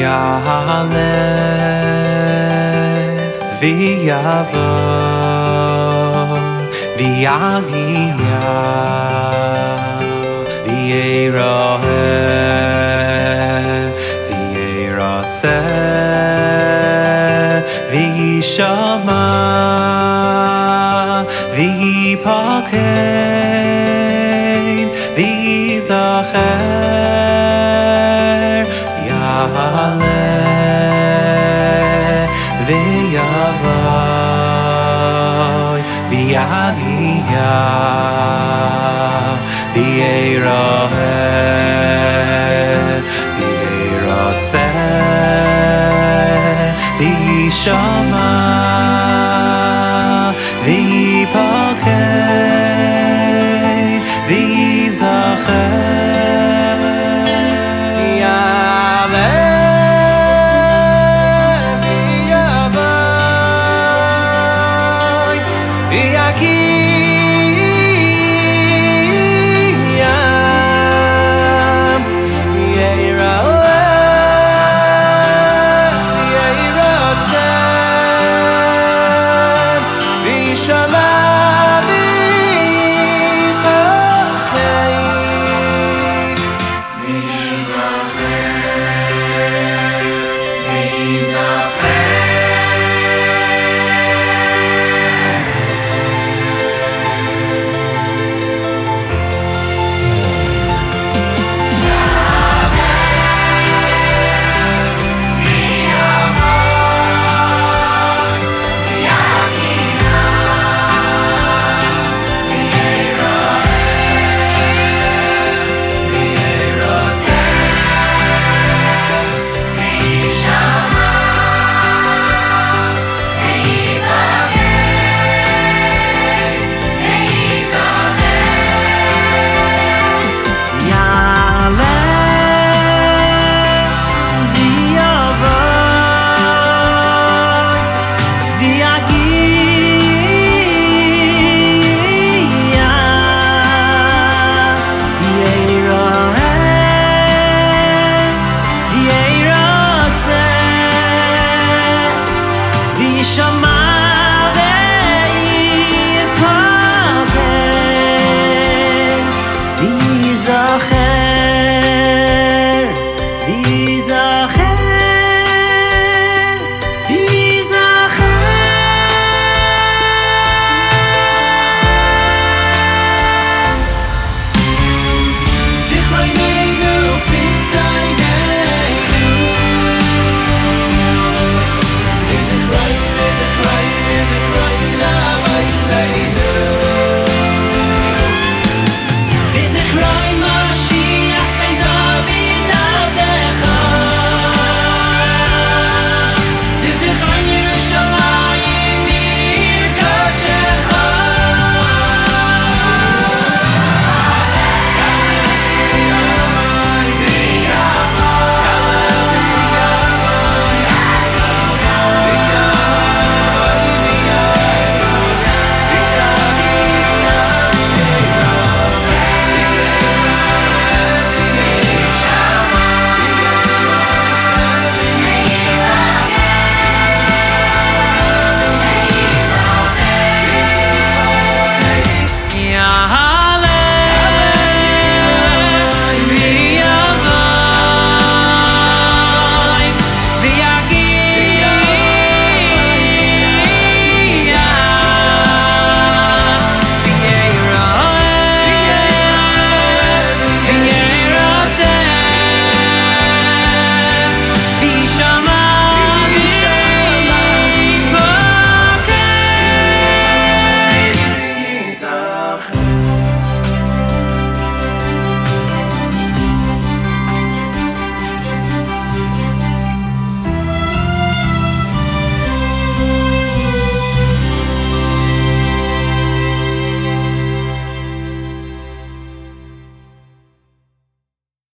יעלה ויבוא ויגיע ויראה וירצה וישמע ויפקד ויזכר יעלה ויבוא ויגיע ויראה וירצה וישמע ויפקד Cosmic.